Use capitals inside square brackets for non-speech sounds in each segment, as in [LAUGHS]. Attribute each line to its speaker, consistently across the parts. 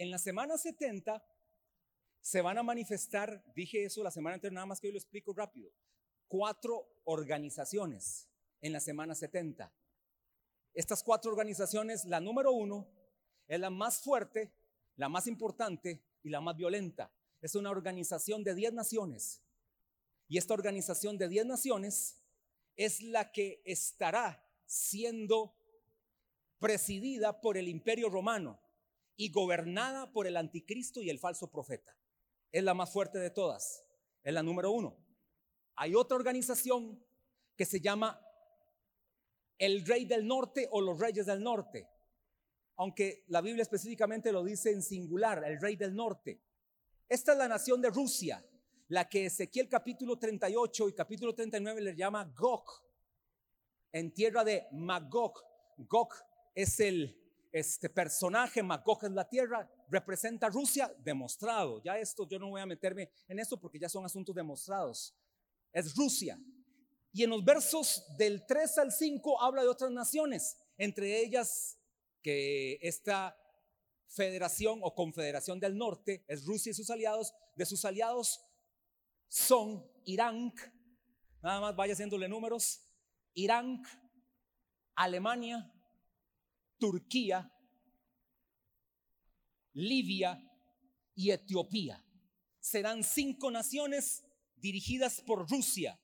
Speaker 1: En la semana 70 se van a manifestar, dije eso la semana anterior, nada más que hoy lo explico rápido, cuatro organizaciones en la semana 70. Estas cuatro organizaciones, la número uno es la más fuerte, la más importante y la más violenta. Es una organización de 10 naciones. Y esta organización de 10 naciones es la que estará siendo presidida por el imperio romano y gobernada por el anticristo y el falso profeta. Es la más fuerte de todas. Es la número uno. Hay otra organización que se llama el rey del norte o los reyes del norte. Aunque la Biblia específicamente lo dice en singular, el rey del norte. Esta es la nación de Rusia, la que Ezequiel capítulo 38 y capítulo 39 le llama Gog, en tierra de Magog. Gog es el este personaje, Magog es la tierra, representa Rusia, demostrado. Ya esto, yo no voy a meterme en esto porque ya son asuntos demostrados. Es Rusia. Y en los versos del 3 al 5 habla de otras naciones, entre ellas que esta federación o confederación del norte es Rusia y sus aliados. De sus aliados son Irán, nada más vaya haciéndole números, Irán, Alemania, Turquía, Libia y Etiopía. Serán cinco naciones dirigidas por Rusia.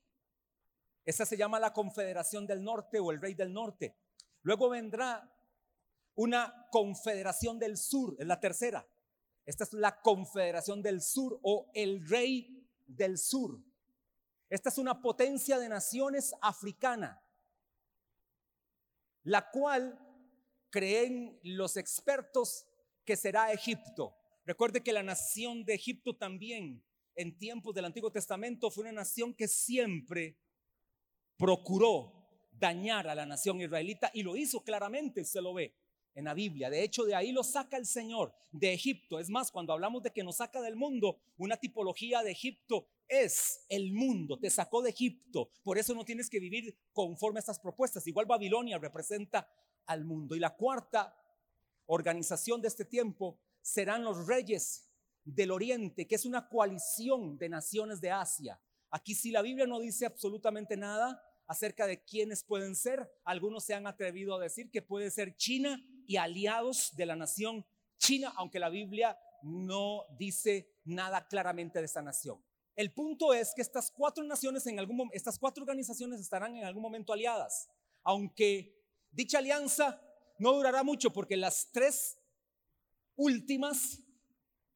Speaker 1: Esa se llama la Confederación del Norte o el Rey del Norte. Luego vendrá una Confederación del Sur, es la tercera. Esta es la Confederación del Sur o el Rey del Sur. Esta es una potencia de naciones africana, la cual creen los expertos que será Egipto. Recuerde que la nación de Egipto también en tiempos del Antiguo Testamento fue una nación que siempre procuró dañar a la nación israelita y lo hizo claramente, se lo ve en la Biblia. De hecho, de ahí lo saca el Señor, de Egipto. Es más, cuando hablamos de que nos saca del mundo, una tipología de Egipto es el mundo, te sacó de Egipto. Por eso no tienes que vivir conforme a estas propuestas. Igual Babilonia representa al mundo. Y la cuarta organización de este tiempo serán los reyes del oriente, que es una coalición de naciones de Asia. Aquí si la Biblia no dice absolutamente nada acerca de quiénes pueden ser, algunos se han atrevido a decir que puede ser China y aliados de la nación China, aunque la Biblia no dice nada claramente de esa nación. El punto es que estas cuatro naciones en algún estas cuatro organizaciones estarán en algún momento aliadas, aunque dicha alianza no durará mucho porque las tres últimas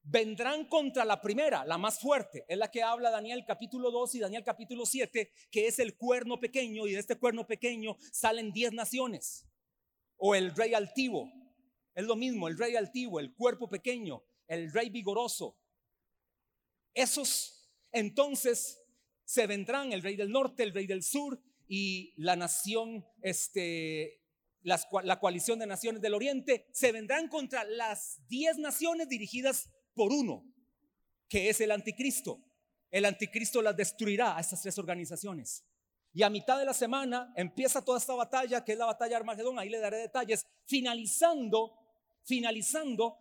Speaker 1: vendrán contra la primera, la más fuerte. Es la que habla Daniel capítulo 2 y Daniel capítulo 7, que es el cuerno pequeño y de este cuerno pequeño salen diez naciones. O el rey altivo. Es lo mismo, el rey altivo, el cuerpo pequeño, el rey vigoroso. Esos entonces se vendrán el rey del norte, el rey del sur y la nación este la coalición de naciones del oriente, se vendrán contra las diez naciones dirigidas por uno, que es el anticristo. El anticristo las destruirá a estas tres organizaciones. Y a mitad de la semana empieza toda esta batalla, que es la batalla de Armagedón, ahí le daré detalles, finalizando, finalizando,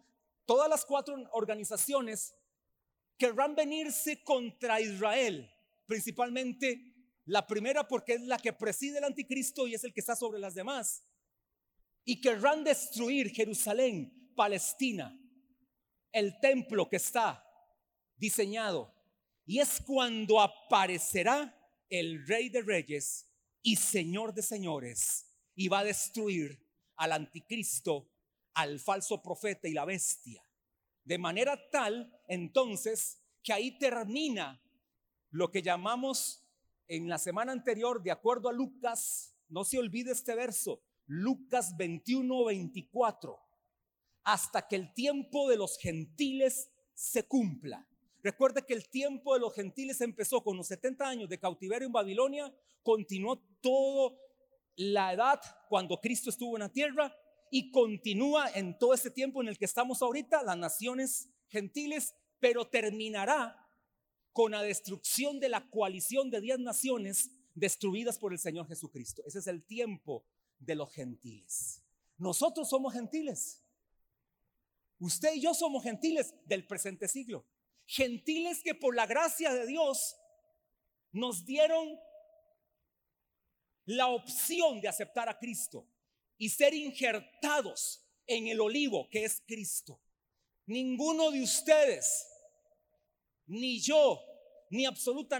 Speaker 1: todas las cuatro organizaciones querrán venirse contra Israel, principalmente la primera porque es la que preside el anticristo y es el que está sobre las demás y querrán destruir Jerusalén, Palestina, el templo que está diseñado. Y es cuando aparecerá el rey de reyes y señor de señores y va a destruir al anticristo, al falso profeta y la bestia. De manera tal, entonces, que ahí termina lo que llamamos en la semana anterior, de acuerdo a Lucas, no se olvide este verso, Lucas 21, 24, hasta que el tiempo de los gentiles se cumpla. Recuerde que el tiempo de los gentiles empezó con los 70 años de cautiverio en Babilonia, continuó toda la edad cuando Cristo estuvo en la tierra y continúa en todo ese tiempo en el que estamos ahorita, las naciones gentiles, pero terminará con la destrucción de la coalición de 10 naciones destruidas por el Señor Jesucristo. Ese es el tiempo de los gentiles. Nosotros somos gentiles. Usted y yo somos gentiles del presente siglo. Gentiles que por la gracia de Dios nos dieron la opción de aceptar a Cristo y ser injertados en el olivo que es Cristo. Ninguno de ustedes, ni yo, ni absoluta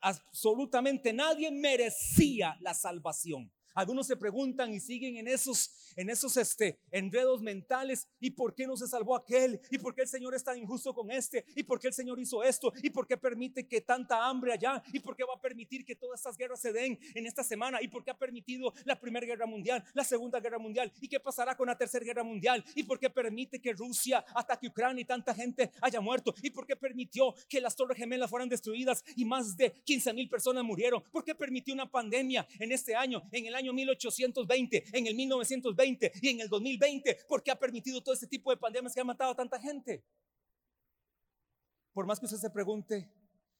Speaker 1: absolutamente nadie merecía la salvación. Algunos se preguntan y siguen en esos, en esos este, enredos mentales. ¿Y por qué no se salvó aquel? ¿Y por qué el Señor es tan injusto con este? ¿Y por qué el Señor hizo esto? ¿Y por qué permite que tanta hambre allá? ¿Y por qué va a permitir que todas estas guerras se den en esta semana? ¿Y por qué ha permitido la Primera Guerra Mundial, la Segunda Guerra Mundial? ¿Y qué pasará con la Tercera Guerra Mundial? ¿Y por qué permite que Rusia ataque Ucrania y tanta gente haya muerto? ¿Y por qué permitió que las Torres Gemelas fueran destruidas y más de 15 mil personas murieron? ¿Por qué permitió una pandemia en este año, en el año año 1820, en el 1920 y en el 2020, porque ha permitido todo este tipo de pandemias que ha matado a tanta gente. Por más que usted se pregunte,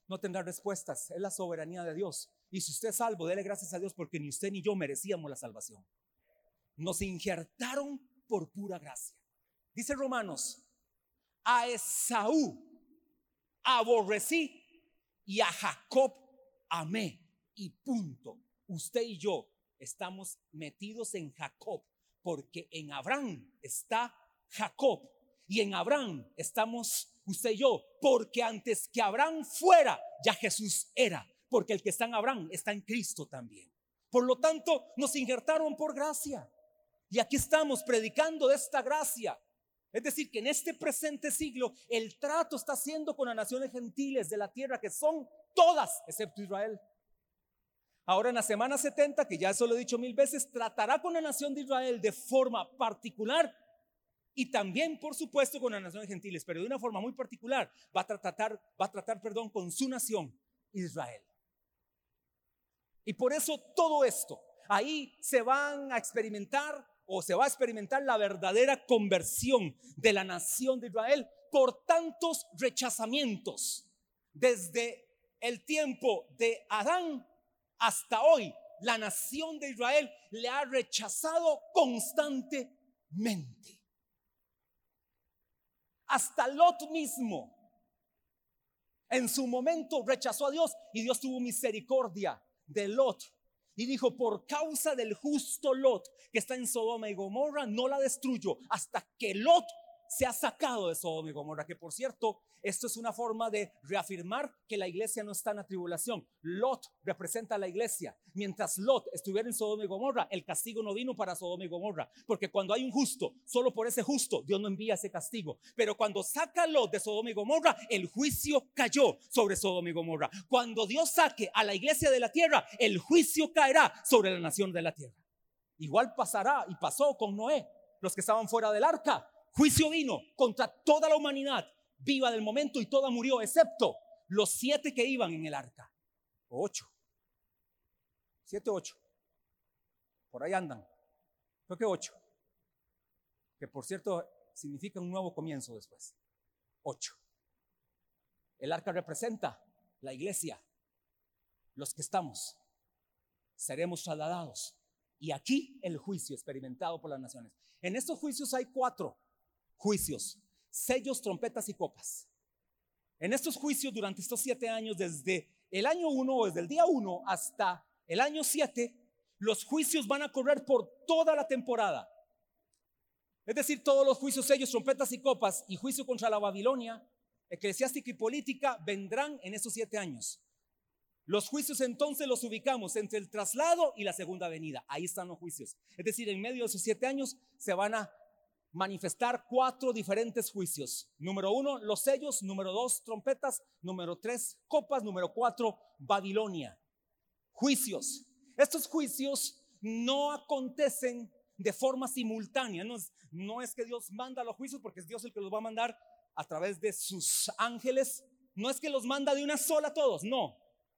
Speaker 1: no tendrá respuestas. Es la soberanía de Dios. Y si usted es salvo, dele gracias a Dios porque ni usted ni yo merecíamos la salvación. Nos injertaron por pura gracia. Dice Romanos, a Esaú aborrecí y a Jacob amé. Y punto. Usted y yo estamos metidos en Jacob, porque en Abraham está Jacob y en Abraham estamos usted y yo, porque antes que Abraham fuera, ya Jesús era, porque el que está en Abraham está en Cristo también. Por lo tanto, nos injertaron por gracia. Y aquí estamos predicando de esta gracia. Es decir, que en este presente siglo el trato está haciendo con las naciones gentiles de la tierra, que son todas, excepto Israel. Ahora en la semana 70, que ya eso lo he dicho mil veces, tratará con la nación de Israel de forma particular y también, por supuesto, con las naciones gentiles, pero de una forma muy particular. Va a tratar, va a tratar, perdón, con su nación, Israel. Y por eso todo esto, ahí se van a experimentar o se va a experimentar la verdadera conversión de la nación de Israel por tantos rechazamientos desde el tiempo de Adán hasta hoy la nación de Israel le ha rechazado constantemente. Hasta Lot mismo en su momento rechazó a Dios y Dios tuvo misericordia de Lot. Y dijo, por causa del justo Lot que está en Sodoma y Gomorra, no la destruyo hasta que Lot se ha sacado de Sodoma y Gomorra, que por cierto, esto es una forma de reafirmar que la iglesia no está en la tribulación. Lot representa a la iglesia. Mientras Lot estuviera en Sodoma y Gomorra, el castigo no vino para Sodoma y Gomorra, porque cuando hay un justo, solo por ese justo, Dios no envía ese castigo. Pero cuando saca a Lot de Sodoma y Gomorra, el juicio cayó sobre Sodoma y Gomorra. Cuando Dios saque a la iglesia de la tierra, el juicio caerá sobre la nación de la tierra. Igual pasará y pasó con Noé, los que estaban fuera del arca Juicio vino contra toda la humanidad viva del momento y toda murió, excepto los siete que iban en el arca. ocho. Siete, ocho. Por ahí andan. Creo que ocho. Que por cierto significa un nuevo comienzo después. Ocho. El arca representa la iglesia, los que estamos. Seremos trasladados. Y aquí el juicio experimentado por las naciones. En estos juicios hay cuatro juicios, sellos, trompetas y copas. En estos juicios, durante estos siete años, desde el año uno o desde el día uno hasta el año siete, los juicios van a correr por toda la temporada. Es decir, todos los juicios, sellos, trompetas y copas y juicio contra la Babilonia, eclesiástica y política, vendrán en estos siete años. Los juicios entonces los ubicamos entre el traslado y la segunda venida. Ahí están los juicios. Es decir, en medio de esos siete años se van a manifestar cuatro diferentes juicios. Número uno, los sellos. Número dos, trompetas. Número tres, copas. Número cuatro, Babilonia. Juicios. Estos juicios no acontecen de forma simultánea. No es, no es que Dios manda los juicios porque es Dios el que los va a mandar a través de sus ángeles. No es que los manda de una sola todos. No,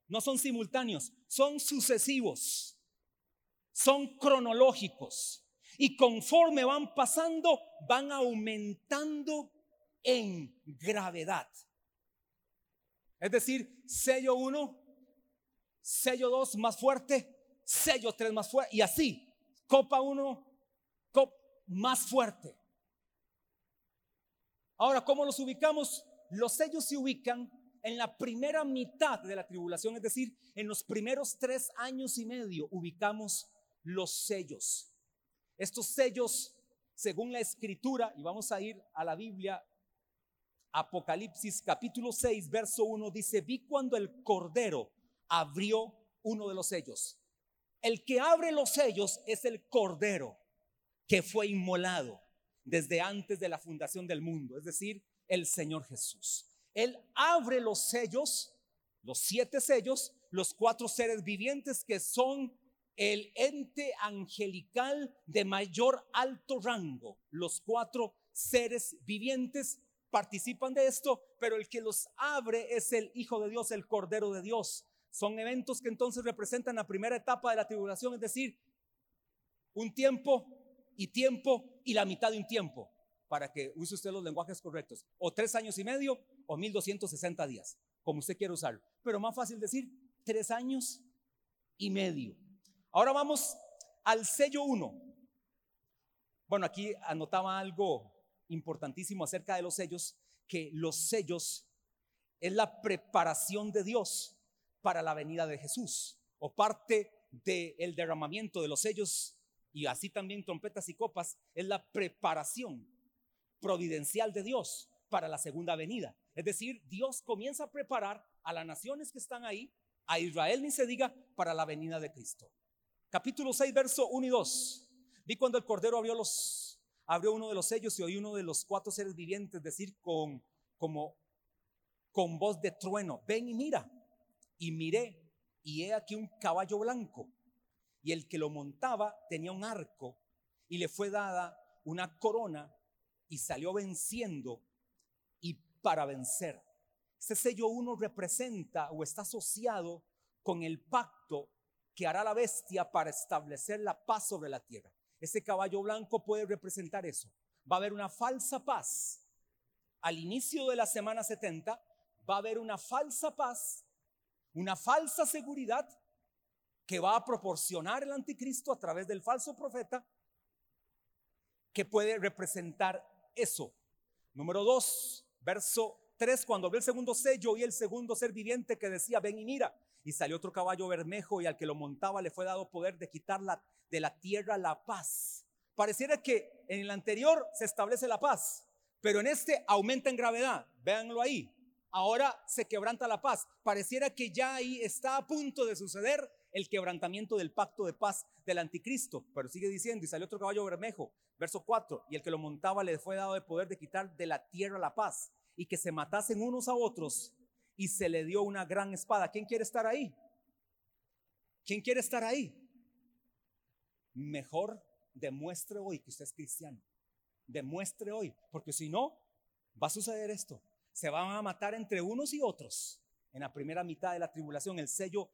Speaker 1: no son simultáneos. Son sucesivos. Son cronológicos y conforme van pasando, van aumentando en gravedad. Es decir, sello 1, sello 2 más fuerte, sello 3 más fuerte, y así, copa 1, copa más fuerte. Ahora, ¿cómo los ubicamos? Los sellos se ubican en la primera mitad de la tribulación, es decir, en los primeros tres años y medio ubicamos los sellos. Estos sellos, según la escritura, y vamos a ir a la Biblia, Apocalipsis capítulo 6, verso 1, dice, vi cuando el Cordero abrió uno de los sellos. El que abre los sellos es el Cordero que fue inmolado desde antes de la fundación del mundo, es decir, el Señor Jesús. Él abre los sellos, los siete sellos, los cuatro seres vivientes que son el ente angelical de mayor alto rango. Los cuatro seres vivientes participan de esto, pero el que los abre es el Hijo de Dios, el Cordero de Dios. Son eventos que entonces representan la primera etapa de la tribulación, es decir, un tiempo y tiempo y la mitad de un tiempo, para que use usted los lenguajes correctos, o tres años y medio o 1260 días, como usted quiere usarlo. Pero más fácil decir, tres años y medio. Ahora vamos al sello 1. Bueno, aquí anotaba algo importantísimo acerca de los sellos, que los sellos es la preparación de Dios para la venida de Jesús, o parte del derramamiento de los sellos y así también trompetas y copas, es la preparación providencial de Dios para la segunda venida. Es decir, Dios comienza a preparar a las naciones que están ahí, a Israel ni se diga, para la venida de Cristo capítulo 6, verso 1 y 2. Vi cuando el Cordero abrió, los, abrió uno de los sellos y oí uno de los cuatro seres vivientes decir con, voz de trueno, ven y mira. Y miré, y he aquí un caballo blanco. Y el que lo montaba tenía un arco y le fue dada una corona y salió venciendo y para vencer. Ese sello uno representa o está asociado con el pacto que hará la bestia para establecer la paz sobre la tierra. Ese caballo blanco puede representar eso. Va a haber una falsa paz. Al inicio de la semana 70 va a haber una falsa paz, una falsa seguridad que va a proporcionar el anticristo a través del falso profeta que puede representar eso. Número 2, verso 3, cuando ve el segundo sello y el segundo ser viviente que decía, ven y mira, y salió otro caballo bermejo y al que lo montaba le fue dado poder de quitar de la tierra la paz. Pareciera que en el anterior se establece la paz, pero en este aumenta en gravedad. Véanlo ahí. Ahora se quebranta la paz. Pareciera que ya ahí está a punto de suceder el quebrantamiento del pacto de paz del anticristo. Pero sigue diciendo, y salió otro caballo bermejo, verso 4, y el que lo montaba le fue dado de poder de quitar de la tierra la paz y que se matasen unos a otros y se le dio una gran espada. ¿Quién quiere estar ahí? ¿Quién quiere estar ahí? Mejor demuestre hoy que usted es cristiano. Demuestre hoy, porque si no, va a suceder esto. Se van a matar entre unos y otros. En la primera mitad de la tribulación, el sello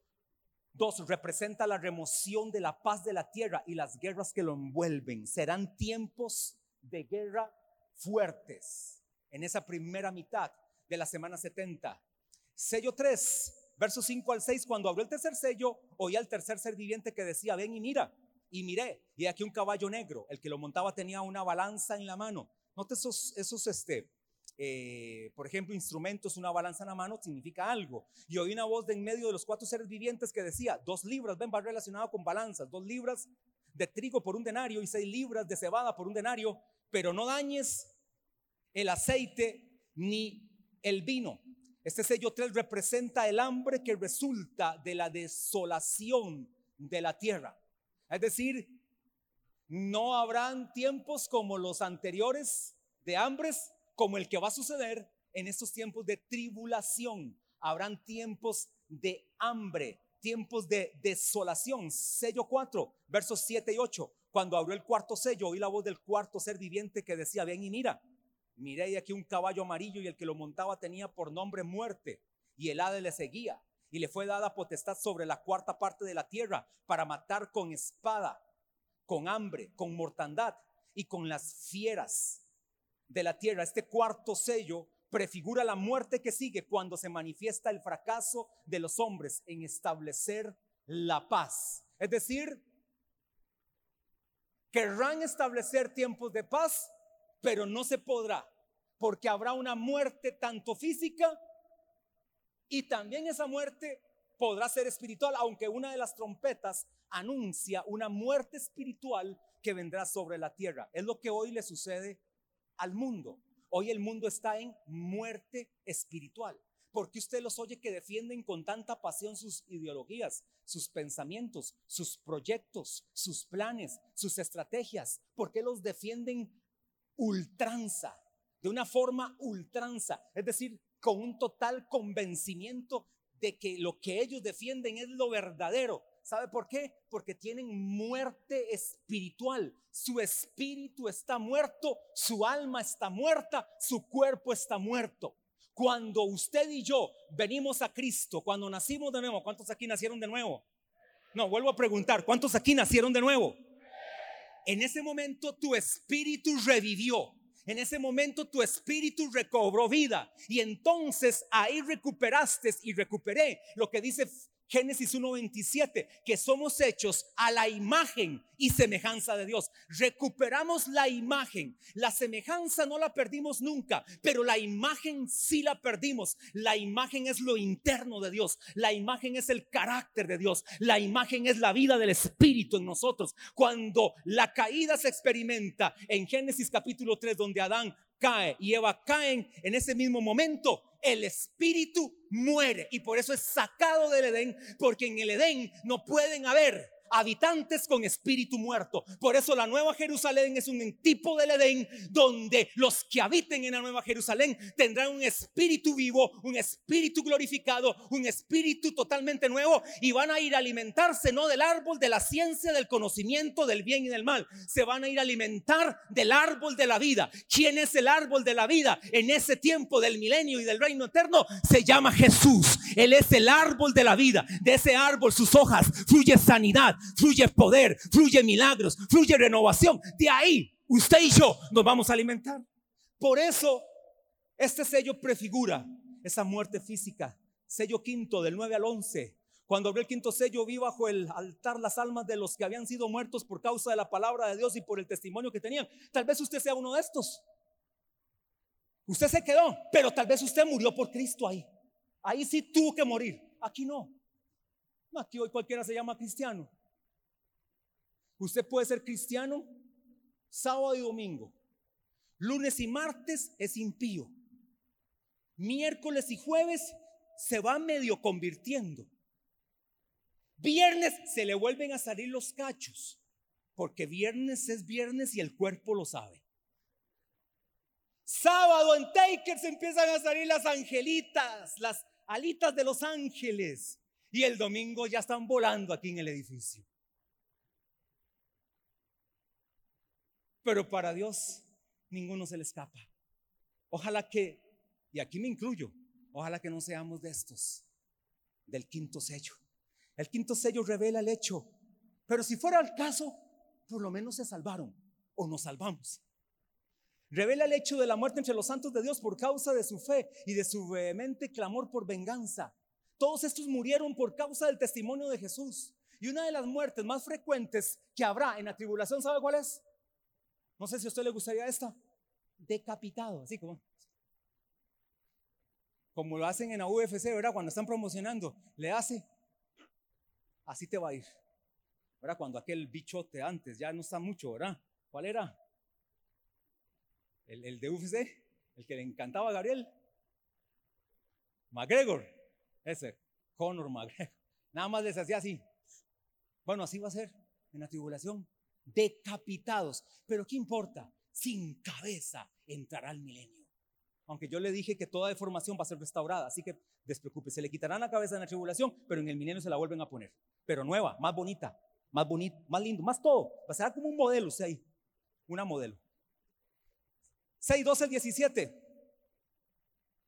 Speaker 1: 2 representa la remoción de la paz de la tierra y las guerras que lo envuelven. Serán tiempos de guerra fuertes en esa primera mitad de la semana 70. Sello 3, versos 5 al 6, cuando abrió el tercer sello, oí al tercer ser viviente que decía, ven y mira. Y miré, y aquí un caballo negro, el que lo montaba tenía una balanza en la mano. Note esos, esos este, eh, por ejemplo, instrumentos, una balanza en la mano significa algo. Y oí una voz de en medio de los cuatro seres vivientes que decía, dos libras, ven, va relacionado con balanzas, dos libras de trigo por un denario y seis libras de cebada por un denario, pero no dañes el aceite ni el vino. Este sello 3 representa el hambre que resulta de la desolación de la tierra. Es decir, no habrán tiempos como los anteriores de hambres, como el que va a suceder en estos tiempos de tribulación. Habrán tiempos de hambre, tiempos de desolación. Sello 4, versos 7 y 8. Cuando abrió el cuarto sello, oí la voz del cuarto ser viviente que decía, ven y mira. Miré aquí un caballo amarillo y el que lo montaba tenía por nombre muerte y el ave le seguía y le fue dada potestad sobre la cuarta parte de la tierra para matar con espada, con hambre, con mortandad y con las fieras de la tierra. Este cuarto sello prefigura la muerte que sigue cuando se manifiesta el fracaso de los hombres en establecer la paz. Es decir, querrán establecer tiempos de paz, pero no se podrá, porque habrá una muerte tanto física y también esa muerte podrá ser espiritual, aunque una de las trompetas anuncia una muerte espiritual que vendrá sobre la tierra. Es lo que hoy le sucede al mundo. Hoy el mundo está en muerte espiritual. porque usted los oye que defienden con tanta pasión sus ideologías, sus pensamientos, sus proyectos, sus planes, sus estrategias? ¿Por qué los defienden ultranza? De una forma ultranza, es decir, con un total convencimiento de que lo que ellos defienden es lo verdadero. ¿Sabe por qué? Porque tienen muerte espiritual. Su espíritu está muerto, su alma está muerta, su cuerpo está muerto. Cuando usted y yo venimos a Cristo, cuando nacimos de nuevo, ¿cuántos aquí nacieron de nuevo? No, vuelvo a preguntar, ¿cuántos aquí nacieron de nuevo? En ese momento tu espíritu revivió. En ese momento tu espíritu recobró vida y entonces ahí recuperaste y recuperé lo que dice Génesis 1.27, que somos hechos a la imagen y semejanza de Dios. Recuperamos la imagen. La semejanza no la perdimos nunca, pero la imagen sí la perdimos. La imagen es lo interno de Dios. La imagen es el carácter de Dios. La imagen es la vida del Espíritu en nosotros. Cuando la caída se experimenta en Génesis capítulo 3, donde Adán cae. Y Eva caen en ese mismo momento, el espíritu muere. Y por eso es sacado del Edén, porque en el Edén no pueden haber habitantes con espíritu muerto. Por eso la Nueva Jerusalén es un tipo del Edén donde los que habiten en la Nueva Jerusalén tendrán un espíritu vivo, un espíritu glorificado, un espíritu totalmente nuevo y van a ir a alimentarse no del árbol de la ciencia, del conocimiento del bien y del mal, se van a ir a alimentar del árbol de la vida. ¿Quién es el árbol de la vida en ese tiempo del milenio y del reino eterno? Se llama Jesús. Él es el árbol de la vida. De ese árbol sus hojas fluye sanidad, fluye poder, fluye milagros, fluye renovación. De ahí usted y yo nos vamos a alimentar. Por eso este sello prefigura esa muerte física. Sello quinto del 9 al 11. Cuando abrió el quinto sello, vi bajo el altar las almas de los que habían sido muertos por causa de la palabra de Dios y por el testimonio que tenían. Tal vez usted sea uno de estos. Usted se quedó, pero tal vez usted murió por Cristo ahí. Ahí sí tuvo que morir. Aquí no. Aquí hoy cualquiera se llama cristiano. Usted puede ser cristiano sábado y domingo. Lunes y martes es impío. Miércoles y jueves se va medio convirtiendo. Viernes se le vuelven a salir los cachos, porque viernes es viernes y el cuerpo lo sabe. Sábado en Taker se empiezan a salir las angelitas, las alitas de los ángeles. Y el domingo ya están volando aquí en el edificio. Pero para Dios ninguno se le escapa. Ojalá que, y aquí me incluyo, ojalá que no seamos de estos, del quinto sello. El quinto sello revela el hecho, pero si fuera el caso, por lo menos se salvaron o nos salvamos. Revela el hecho de la muerte entre los santos de Dios por causa de su fe y de su vehemente clamor por venganza. Todos estos murieron por causa del testimonio de Jesús. Y una de las muertes más frecuentes que habrá en la tribulación, ¿sabe cuál es? No sé si a usted le gustaría esta. Decapitado, así como. Como lo hacen en la UFC, ¿verdad? Cuando están promocionando, le hace. Así te va a ir. ¿Verdad? Cuando aquel bichote antes ya no está mucho, ¿verdad? ¿Cuál era? El, de UFC, el que le encantaba a Gabriel. McGregor, ese, Conor McGregor. [LAUGHS] Nada más les hacía así. Bueno, así va a ser en la tribulación decapitados. Pero ¿qué importa? Sin cabeza entrará el milenio. Aunque yo le dije que toda deformación va a ser restaurada, así que despreocupe, se le quitarán la cabeza en la tribulación, pero en el milenio se la vuelven a poner. Pero nueva, más bonita, más bonito, más lindo, más todo. Va a ser como un modelo, usted ahí, una modelo. 6, 12, 17.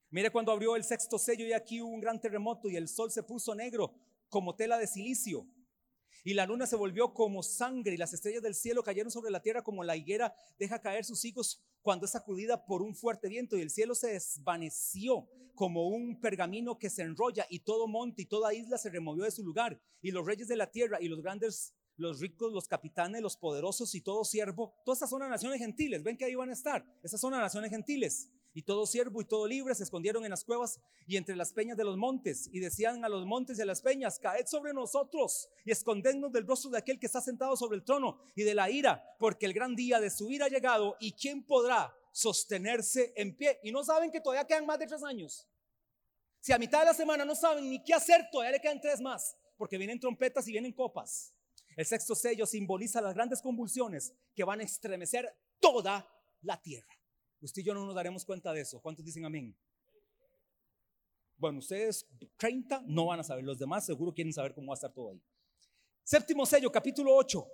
Speaker 1: Mire cuando abrió el sexto sello y aquí hubo un gran terremoto y el sol se puso negro como tela de silicio y la luna se volvió como sangre y las estrellas del cielo cayeron sobre la tierra como la higuera deja caer sus hijos cuando es sacudida por un fuerte viento y el cielo se desvaneció como un pergamino que se enrolla y todo monte y toda isla se removió de su lugar y los reyes de la tierra y los grandes los ricos, los capitanes, los poderosos y todo siervo, todas estas son las naciones gentiles, ven que ahí van a estar, esas son las naciones gentiles. Y todo siervo y todo libre se escondieron en las cuevas y entre las peñas de los montes y decían a los montes y a las peñas, caed sobre nosotros y escondednos del rostro de aquel que está sentado sobre el trono y de la ira, porque el gran día de su ira ha llegado y quién podrá sostenerse en pie. Y no saben que todavía quedan más de tres años. Si a mitad de la semana no saben ni qué hacer, todavía le quedan tres más, porque vienen trompetas y vienen copas. El sexto sello simboliza las grandes convulsiones que van a estremecer toda la tierra. Usted y yo no nos daremos cuenta de eso. ¿Cuántos dicen amén? Bueno, ustedes 30 no van a saber, los demás seguro quieren saber cómo va a estar todo ahí. Séptimo sello, capítulo 8,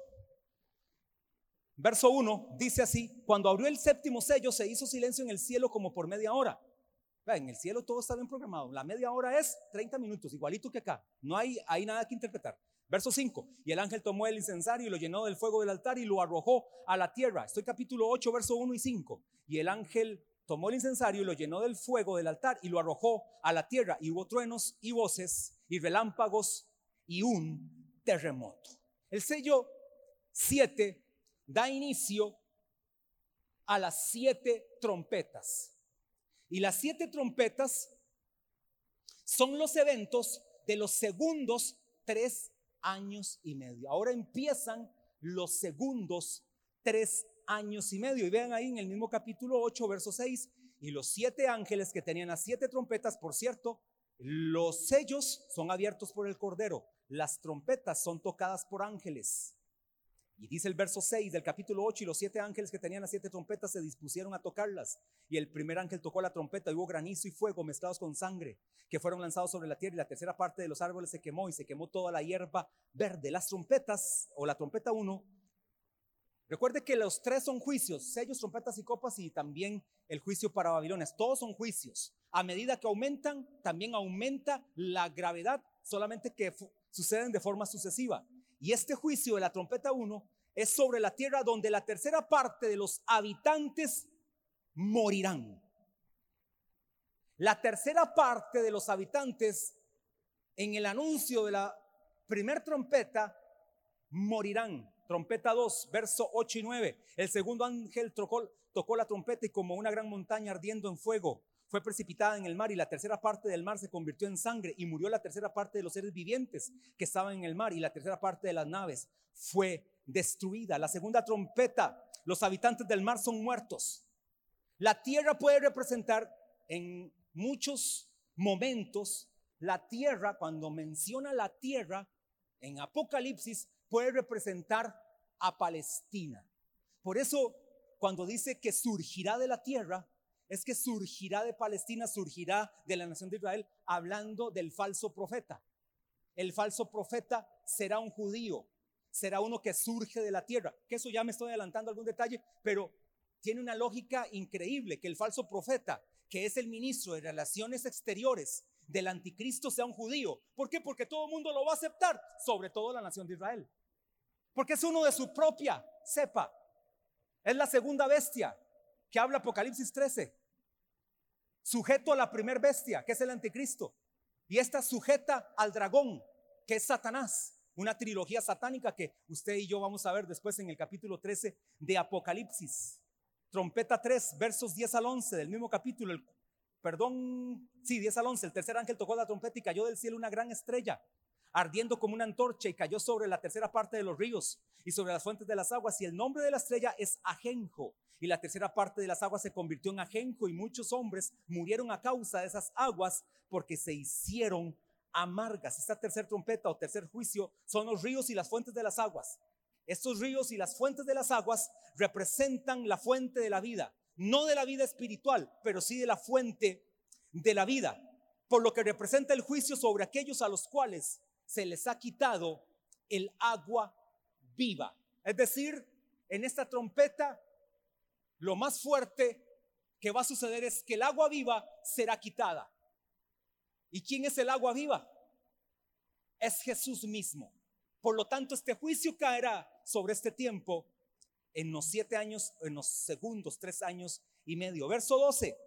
Speaker 1: verso 1, dice así, cuando abrió el séptimo sello se hizo silencio en el cielo como por media hora. En el cielo todo está bien programado, la media hora es 30 minutos, igualito que acá, no hay, hay nada que interpretar. Verso 5. Y el ángel tomó el incensario y lo llenó del fuego del altar y lo arrojó a la tierra. Estoy capítulo 8, verso 1 y 5. Y el ángel tomó el incensario y lo llenó del fuego del altar y lo arrojó a la tierra. Y hubo truenos y voces y relámpagos y un terremoto. El sello 7 da inicio a las siete trompetas. Y las siete trompetas son los eventos de los segundos tres años y medio. Ahora empiezan los segundos tres años y medio. Y vean ahí en el mismo capítulo 8, verso 6, y los siete ángeles que tenían las siete trompetas, por cierto, los sellos son abiertos por el Cordero, las trompetas son tocadas por ángeles. Y dice el verso 6 del capítulo 8, y los siete ángeles que tenían las siete trompetas se dispusieron a tocarlas. Y el primer ángel tocó la trompeta y hubo granizo y fuego mezclados con sangre, que fueron lanzados sobre la tierra y la tercera parte de los árboles se quemó y se quemó toda la hierba verde. Las trompetas, o la trompeta 1, recuerde que los tres son juicios, sellos, trompetas y copas y también el juicio para Babilonia. Todos son juicios. A medida que aumentan, también aumenta la gravedad, solamente que suceden de forma sucesiva. Y este juicio de la trompeta 1 es sobre la tierra donde la tercera parte de los habitantes morirán. La tercera parte de los habitantes en el anuncio de la primer trompeta morirán. Trompeta 2, verso 8 y 9. El segundo ángel tocó, tocó la trompeta y como una gran montaña ardiendo en fuego fue precipitada en el mar y la tercera parte del mar se convirtió en sangre y murió la tercera parte de los seres vivientes que estaban en el mar y la tercera parte de las naves fue destruida. La segunda trompeta, los habitantes del mar son muertos. La tierra puede representar en muchos momentos, la tierra, cuando menciona la tierra en Apocalipsis, puede representar a Palestina. Por eso, cuando dice que surgirá de la tierra, es que surgirá de Palestina, surgirá de la nación de Israel, hablando del falso profeta. El falso profeta será un judío, será uno que surge de la tierra. Que eso ya me estoy adelantando algún detalle, pero tiene una lógica increíble que el falso profeta, que es el ministro de Relaciones Exteriores del anticristo, sea un judío. ¿Por qué? Porque todo el mundo lo va a aceptar, sobre todo la nación de Israel. Porque es uno de su propia cepa. Es la segunda bestia que habla Apocalipsis 13. Sujeto a la primer bestia, que es el anticristo. Y está sujeta al dragón, que es Satanás. Una trilogía satánica que usted y yo vamos a ver después en el capítulo 13 de Apocalipsis. Trompeta 3, versos 10 al 11 del mismo capítulo. perdón, sí, 10 al 11. El tercer ángel tocó la trompeta y cayó del cielo una gran estrella ardiendo como una antorcha y cayó sobre la tercera parte de los ríos y sobre las fuentes de las aguas. Y el nombre de la estrella es Ajenjo. Y la tercera parte de las aguas se convirtió en Ajenjo y muchos hombres murieron a causa de esas aguas porque se hicieron amargas. Esta tercera trompeta o tercer juicio son los ríos y las fuentes de las aguas. Estos ríos y las fuentes de las aguas representan la fuente de la vida, no de la vida espiritual, pero sí de la fuente de la vida, por lo que representa el juicio sobre aquellos a los cuales se les ha quitado el agua viva. Es decir, en esta trompeta, lo más fuerte que va a suceder es que el agua viva será quitada. ¿Y quién es el agua viva? Es Jesús mismo. Por lo tanto, este juicio caerá sobre este tiempo en los siete años, en los segundos, tres años y medio. Verso 12.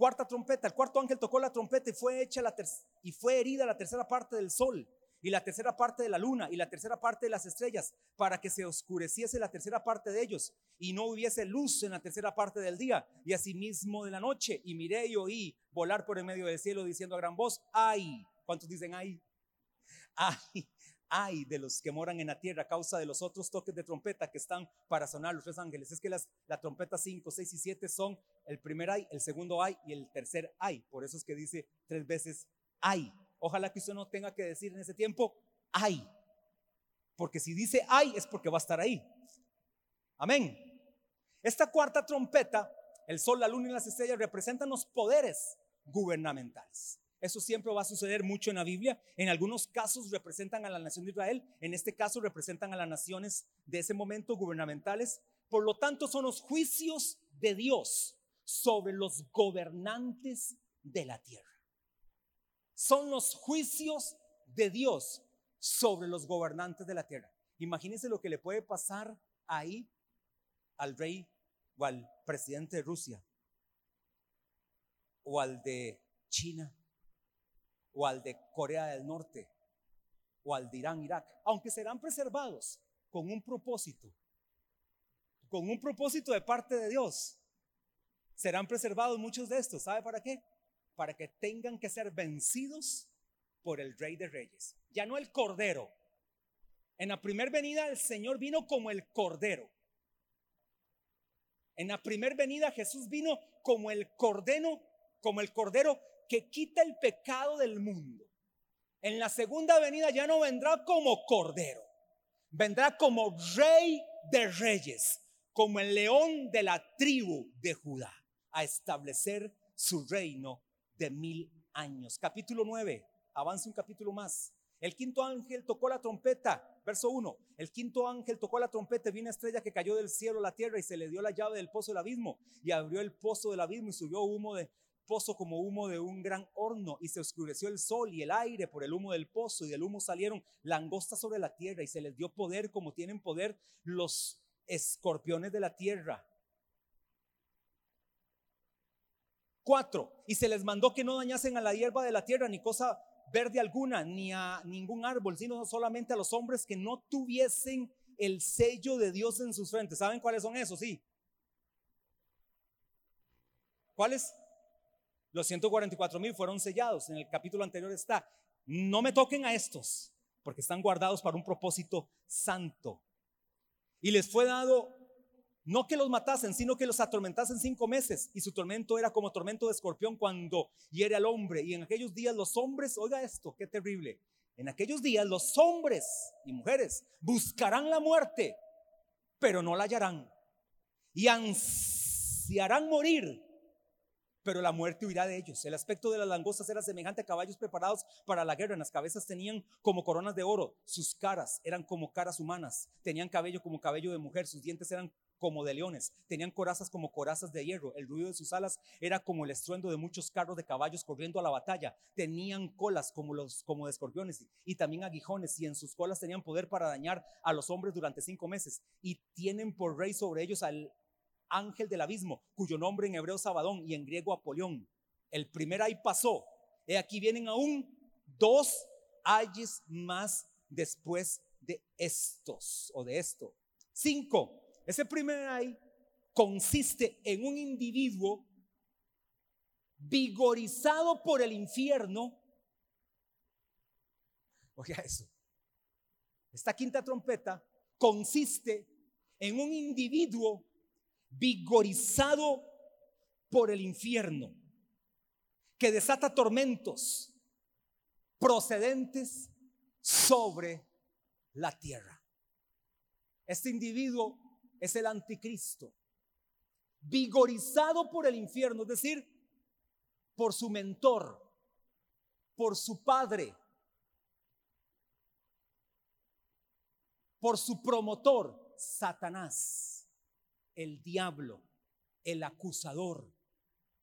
Speaker 1: Cuarta trompeta, el cuarto ángel tocó la trompeta y fue hecha la y fue herida la tercera parte del sol y la tercera parte de la luna y la tercera parte de las estrellas, para que se oscureciese la tercera parte de ellos y no hubiese luz en la tercera parte del día y asimismo de la noche. Y miré y oí volar por el medio del cielo diciendo a gran voz, ay, ¿cuántos dicen ay? [LAUGHS] Ay, ay de los que moran en la tierra a causa de los otros toques de trompeta que están para sonar los tres ángeles. Es que las la trompeta 5, 6 y 7 son el primer ay, el segundo ay y el tercer ay. Por eso es que dice tres veces ay. Ojalá que usted no tenga que decir en ese tiempo, ay. Porque si dice ay es porque va a estar ahí. Amén. Esta cuarta trompeta, el sol, la luna y las estrellas representan los poderes gubernamentales. Eso siempre va a suceder mucho en la Biblia. En algunos casos representan a la nación de Israel, en este caso representan a las naciones de ese momento gubernamentales. Por lo tanto, son los juicios de Dios sobre los gobernantes de la tierra son los juicios de Dios sobre los gobernantes de la tierra. Imagínense lo que le puede pasar ahí al rey o al presidente de Rusia o al de China o al de Corea del Norte o al de Irán, Irak, aunque serán preservados con un propósito, con un propósito de parte de Dios. Serán preservados muchos de estos, ¿sabe para qué? para que tengan que ser vencidos por el Rey de Reyes. Ya no el Cordero. En la primera venida el Señor vino como el Cordero. En la primera venida Jesús vino como el Cordero, como el Cordero que quita el pecado del mundo. En la segunda venida ya no vendrá como Cordero, vendrá como Rey de Reyes, como el león de la tribu de Judá, a establecer su reino de mil años. Capítulo 9, avance un capítulo más. El quinto ángel tocó la trompeta, verso 1. El quinto ángel tocó la trompeta, y una estrella que cayó del cielo a la tierra y se le dio la llave del pozo del abismo y abrió el pozo del abismo y subió humo de pozo como humo de un gran horno y se oscureció el sol y el aire por el humo del pozo y del humo salieron langostas sobre la tierra y se les dio poder como tienen poder los escorpiones de la tierra Cuatro, y se les mandó que no dañasen a la hierba de la tierra, ni cosa verde alguna, ni a ningún árbol, sino solamente a los hombres que no tuviesen el sello de Dios en sus frentes. ¿Saben cuáles son esos? Sí. ¿Cuáles? Los 144 mil fueron sellados. En el capítulo anterior está. No me toquen a estos, porque están guardados para un propósito santo. Y les fue dado no que los matasen, sino que los atormentasen cinco meses. Y su tormento era como tormento de escorpión cuando hiere al hombre. Y en aquellos días los hombres, oiga esto, qué terrible. En aquellos días los hombres y mujeres buscarán la muerte, pero no la hallarán. Y ansiarán morir, pero la muerte huirá de ellos. El aspecto de las langostas era semejante a caballos preparados para la guerra. En las cabezas tenían como coronas de oro, sus caras eran como caras humanas, tenían cabello como cabello de mujer, sus dientes eran como de leones, tenían corazas como corazas de hierro, el ruido de sus alas era como el estruendo de muchos carros de caballos corriendo a la batalla, tenían colas como los como de escorpiones y también aguijones y en sus colas tenían poder para dañar a los hombres durante cinco meses. Y tienen por rey sobre ellos al ángel del abismo, cuyo nombre en hebreo es Abadón y en griego Apolión. El primer ay pasó, he aquí vienen aún dos ayes más después de estos o de esto. Cinco, ese primer ay consiste en un individuo vigorizado por el infierno. Oiga eso. Esta quinta trompeta consiste en un individuo vigorizado por el infierno que desata tormentos procedentes sobre la tierra. Este individuo es el anticristo, vigorizado por el infierno, es decir, por su mentor, por su padre, por su promotor, Satanás, el diablo, el acusador,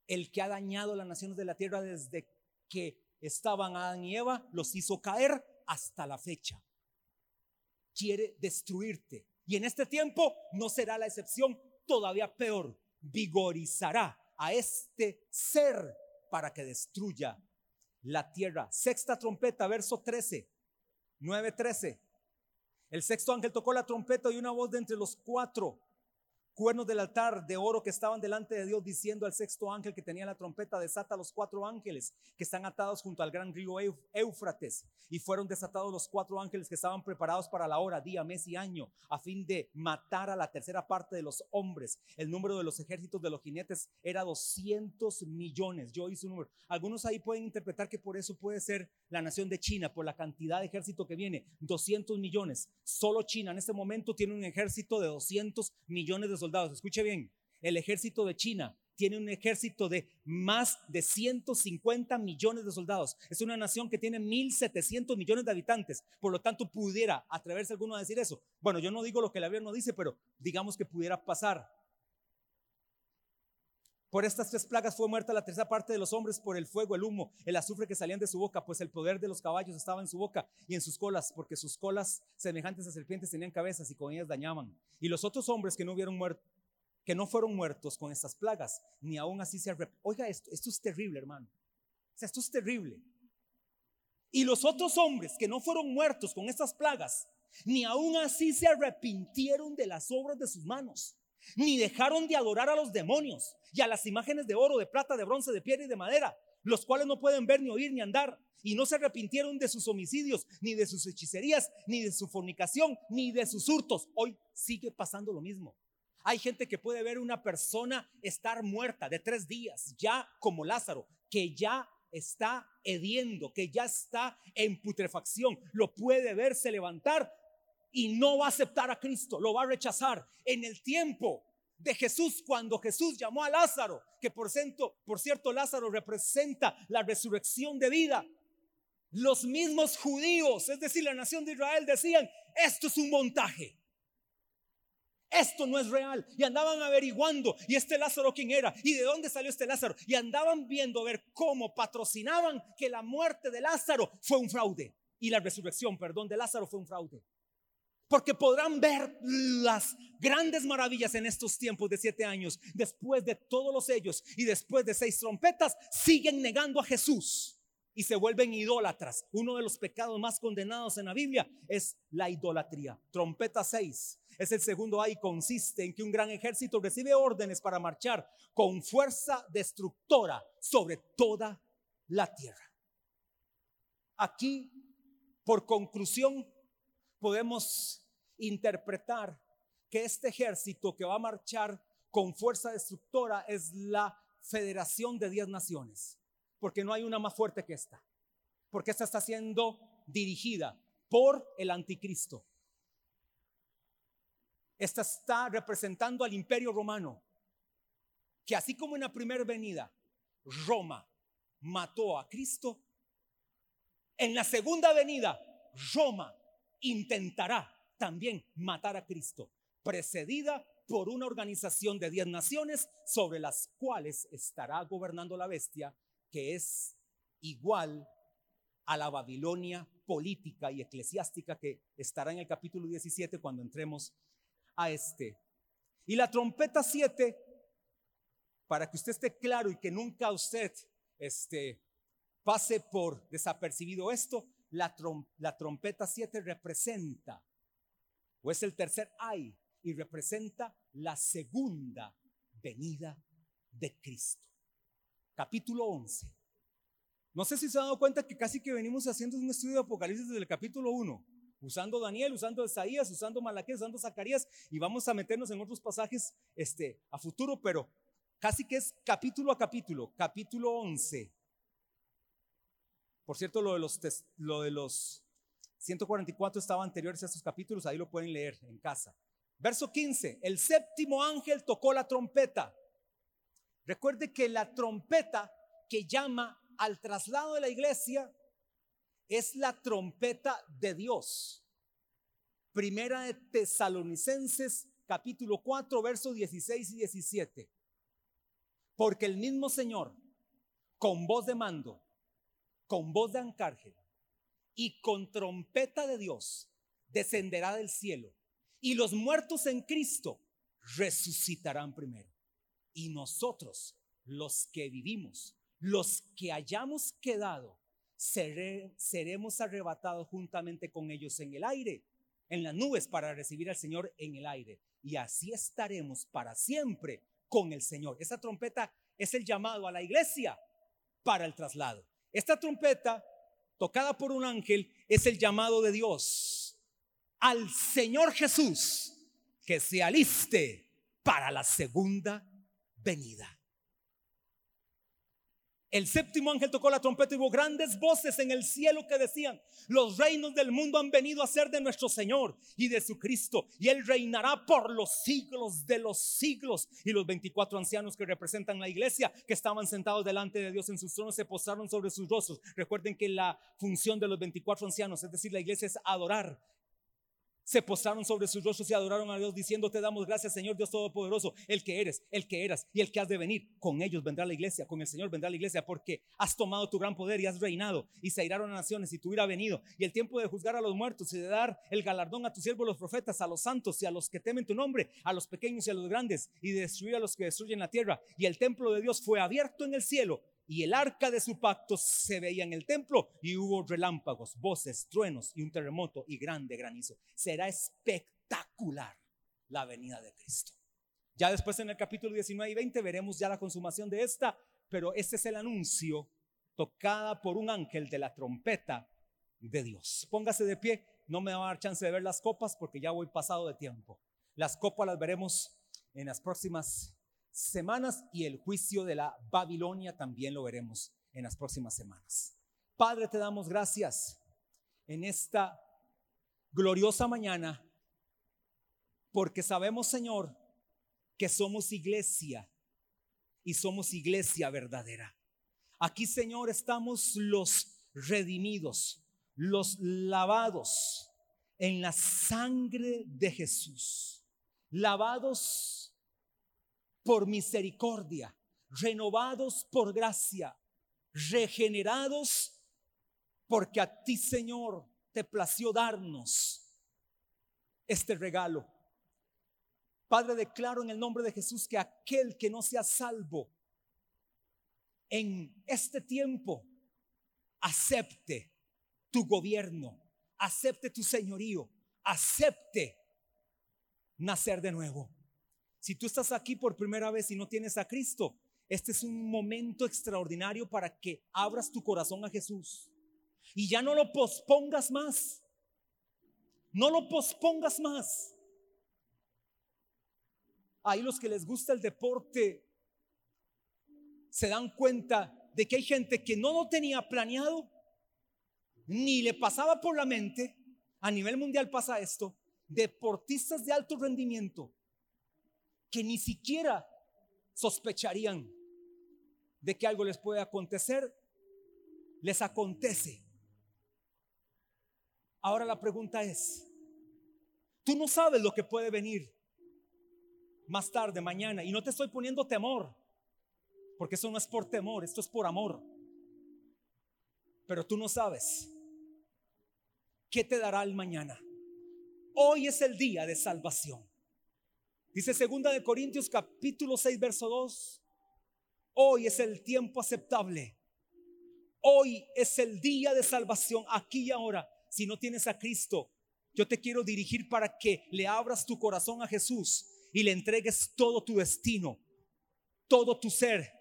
Speaker 1: el que ha dañado las naciones de la tierra desde que estaban Adán y Eva, los hizo caer hasta la fecha. Quiere destruirte, y en este tiempo no será la excepción, todavía peor, vigorizará a este ser para que destruya la tierra. Sexta trompeta, verso 13. 9:13. El sexto ángel tocó la trompeta y una voz de entre los cuatro cuernos del altar de oro que estaban delante de Dios diciendo al sexto ángel que tenía la trompeta, desata a los cuatro ángeles que están atados junto al gran río Éufrates. Y fueron desatados los cuatro ángeles que estaban preparados para la hora, día, mes y año, a fin de matar a la tercera parte de los hombres. El número de los ejércitos de los jinetes era 200 millones. Yo hice un número. Algunos ahí pueden interpretar que por eso puede ser la nación de China, por la cantidad de ejército que viene, 200 millones. Solo China en este momento tiene un ejército de 200 millones de soldados Escuche bien, el ejército de China tiene un ejército de más de 150 millones de soldados. Es una nación que tiene 1.700 millones de habitantes. Por lo tanto, pudiera atreverse alguno a decir eso. Bueno, yo no digo lo que la Biblia no dice, pero digamos que pudiera pasar. Por estas tres plagas fue muerta la tercera parte de los hombres por el fuego, el humo, el azufre que salían de su boca, pues el poder de los caballos estaba en su boca y en sus colas, porque sus colas semejantes a serpientes tenían cabezas y con ellas dañaban. Y los otros hombres que no hubieron muerto, que no fueron muertos con estas plagas, ni aún así se arrepintieron. Oiga esto, esto es terrible, hermano. O sea, esto es terrible. Y los otros hombres que no fueron muertos con estas plagas, ni aún así se arrepintieron de las obras de sus manos ni dejaron de adorar a los demonios y a las imágenes de oro, de plata, de bronce, de piedra y de madera, los cuales no pueden ver, ni oír, ni andar, y no se arrepintieron de sus homicidios, ni de sus hechicerías, ni de su fornicación, ni de sus hurtos. Hoy sigue pasando lo mismo. Hay gente que puede ver una persona estar muerta de tres días, ya como Lázaro, que ya está hediendo, que ya está en putrefacción, lo puede verse levantar, y no va a aceptar a Cristo, lo va a rechazar. En el tiempo de Jesús, cuando Jesús llamó a Lázaro, que por cierto, por cierto Lázaro representa la resurrección de vida, los mismos judíos, es decir, la nación de Israel, decían, esto es un montaje. Esto no es real. Y andaban averiguando, ¿y este Lázaro quién era? ¿Y de dónde salió este Lázaro? Y andaban viendo a ver cómo patrocinaban que la muerte de Lázaro fue un fraude. Y la resurrección, perdón, de Lázaro fue un fraude. Porque podrán ver las grandes maravillas en estos tiempos de siete años. Después de todos los ellos y después de seis trompetas, siguen negando a Jesús y se vuelven idólatras. Uno de los pecados más condenados en la Biblia es la idolatría. Trompeta 6 es el segundo A y consiste en que un gran ejército recibe órdenes para marchar con fuerza destructora sobre toda la tierra. Aquí, por conclusión, podemos interpretar que este ejército que va a marchar con fuerza destructora es la Federación de Diez Naciones, porque no hay una más fuerte que esta, porque esta está siendo dirigida por el anticristo. Esta está representando al imperio romano, que así como en la primera venida Roma mató a Cristo, en la segunda venida Roma intentará también matar a Cristo, precedida por una organización de diez naciones sobre las cuales estará gobernando la bestia, que es igual a la Babilonia política y eclesiástica que estará en el capítulo 17 cuando entremos a este. Y la trompeta 7, para que usted esté claro y que nunca usted este, pase por desapercibido esto, la, trompeta 7 representa, o es el tercer ay, y representa la segunda venida de Cristo. Capítulo 11. No sé si se han dado cuenta que casi que venimos haciendo un estudio de Apocalipsis desde el capítulo 1, usando Daniel, usando Isaías, usando Malaquías, usando Zacarías, y vamos a meternos en otros pasajes este, a futuro, pero casi que es capítulo a capítulo, capítulo 11. Por cierto, lo de los, lo de los 144 estaba anteriores a estos capítulos, ahí lo pueden leer en casa. Verso 15, el séptimo ángel tocó la trompeta. Recuerde que la trompeta que llama al traslado de la iglesia es la trompeta de Dios. Primera de Tesalonicenses capítulo 4, versos 16 y 17. Porque el mismo Señor, con voz de mando, con voz de ancárgel y con trompeta de Dios descenderá del cielo y los muertos en Cristo resucitarán primero. Y nosotros, los que vivimos, los que hayamos quedado, seremos arrebatados juntamente con ellos en el aire, en las nubes para recibir al Señor en el aire. Y así estaremos para siempre con el Señor. Esa trompeta es el llamado a la iglesia para el traslado. Esta trompeta, tocada por un ángel, es el llamado de Dios al Señor Jesús que se aliste para la segunda venida. El séptimo ángel tocó la trompeta y hubo grandes voces en el cielo que decían, los reinos del mundo han venido a ser de nuestro Señor y de su Cristo, y Él reinará por los siglos de los siglos. Y los 24 ancianos que representan la iglesia, que estaban sentados delante de Dios en sus tronos, se postraron sobre sus rostros. Recuerden que la función de los 24 ancianos, es decir, la iglesia es adorar se postraron sobre sus rostros y adoraron a Dios diciendo, te damos gracias Señor Dios Todopoderoso, el que eres, el que eras y el que has de venir. Con ellos vendrá la iglesia, con el Señor vendrá la iglesia, porque has tomado tu gran poder y has reinado y se iraron a naciones y tú hubiera venido. Y el tiempo de juzgar a los muertos y de dar el galardón a tus siervos los profetas, a los santos y a los que temen tu nombre, a los pequeños y a los grandes, y de destruir a los que destruyen la tierra. Y el templo de Dios fue abierto en el cielo y el arca de su pacto se veía en el templo y hubo relámpagos, voces, truenos y un terremoto y grande granizo. Será espectacular la venida de Cristo. Ya después en el capítulo 19 y 20 veremos ya la consumación de esta, pero este es el anuncio tocada por un ángel de la trompeta de Dios. Póngase de pie, no me va a dar chance de ver las copas porque ya voy pasado de tiempo. Las copas las veremos en las próximas semanas y el juicio de la Babilonia también lo veremos en las próximas semanas. Padre, te damos gracias en esta gloriosa mañana porque sabemos, Señor, que somos iglesia y somos iglesia verdadera. Aquí, Señor, estamos los redimidos, los lavados en la sangre de Jesús, lavados por misericordia, renovados por gracia, regenerados porque a ti, Señor, te plació darnos este regalo. Padre, declaro en el nombre de Jesús que aquel que no sea salvo en este tiempo, acepte tu gobierno, acepte tu señorío, acepte nacer de nuevo. Si tú estás aquí por primera vez y no tienes a Cristo, este es un momento extraordinario para que abras tu corazón a Jesús. Y ya no lo pospongas más. No lo pospongas más. Ahí los que les gusta el deporte se dan cuenta de que hay gente que no lo tenía planeado, ni le pasaba por la mente. A nivel mundial pasa esto. Deportistas de alto rendimiento que ni siquiera sospecharían de que algo les puede acontecer, les acontece. Ahora la pregunta es, tú no sabes lo que puede venir más tarde, mañana, y no te estoy poniendo temor, porque eso no es por temor, esto es por amor. Pero tú no sabes qué te dará el mañana. Hoy es el día de salvación. Dice segunda de Corintios capítulo 6 verso 2. Hoy es el tiempo aceptable. Hoy es el día de salvación aquí y ahora. Si no tienes a Cristo, yo te quiero dirigir para que le abras tu corazón a Jesús y le entregues todo tu destino, todo tu ser,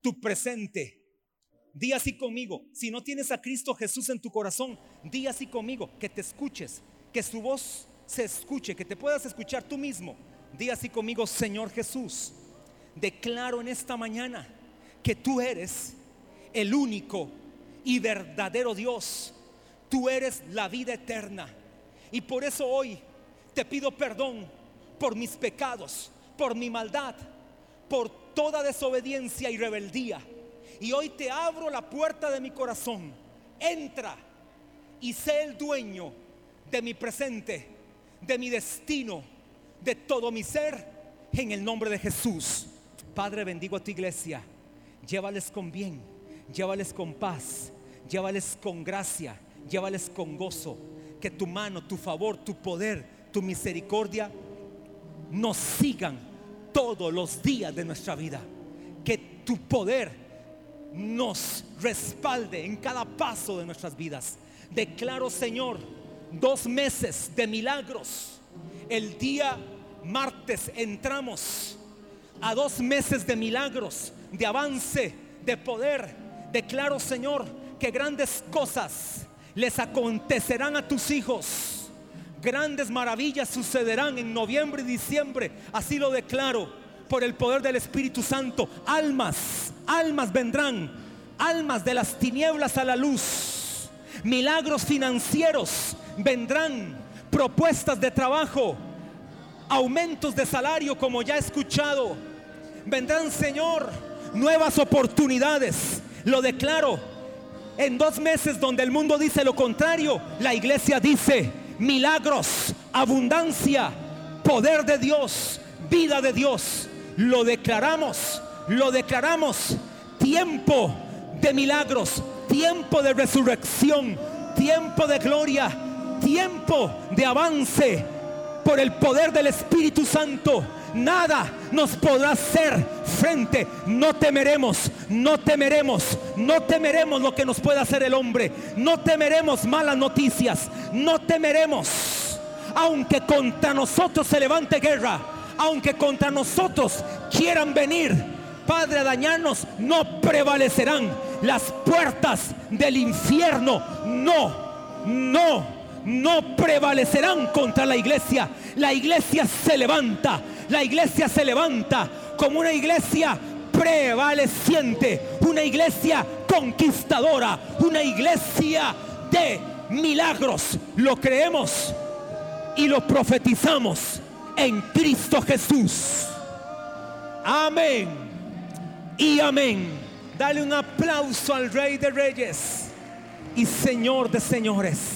Speaker 1: tu presente. Di así conmigo. Si no tienes a Cristo Jesús en tu corazón, di así conmigo, que te escuches, que su voz se escuche, que te puedas escuchar tú mismo Di así conmigo, Señor Jesús, declaro en esta mañana que tú eres el único y verdadero Dios. Tú eres la vida eterna. Y por eso hoy te pido perdón por mis pecados, por mi maldad, por toda desobediencia y rebeldía. Y hoy te abro la puerta de mi corazón. Entra y sé el dueño de mi presente, de mi destino de todo mi ser en el nombre de Jesús. Padre, bendigo a tu iglesia. Llévales con bien, llévales con paz, llévales con gracia, llévales con gozo. Que tu mano, tu favor, tu poder, tu misericordia nos sigan todos los días de nuestra vida. Que tu poder nos respalde en cada paso de nuestras vidas. Declaro, Señor, dos meses de milagros. El día martes entramos a dos meses de milagros, de avance, de poder. Declaro, Señor, que grandes cosas les acontecerán a tus hijos. Grandes maravillas sucederán en noviembre y diciembre. Así lo declaro por el poder del Espíritu Santo. Almas, almas vendrán. Almas de las tinieblas a la luz. Milagros financieros vendrán. Propuestas de trabajo. Aumentos de salario como ya he escuchado. Vendrán, Señor, nuevas oportunidades. Lo declaro. En dos meses donde el mundo dice lo contrario, la iglesia dice milagros, abundancia, poder de Dios, vida de Dios. Lo declaramos, lo declaramos. Tiempo de milagros, tiempo de resurrección, tiempo de gloria, tiempo de avance por el poder del Espíritu Santo nada nos podrá hacer frente. No temeremos, no temeremos, no temeremos lo que nos pueda hacer el hombre. No temeremos malas noticias, no temeremos. Aunque contra nosotros se levante guerra, aunque contra nosotros quieran venir, Padre, a dañarnos, no prevalecerán las puertas del infierno. No, no, no prevalecerán contra la iglesia. La iglesia se levanta la iglesia se levanta como una iglesia prevaleciente, una iglesia conquistadora, una iglesia de milagros. Lo creemos y lo profetizamos en Cristo Jesús. Amén y amén. Dale un aplauso al Rey de Reyes y Señor de Señores.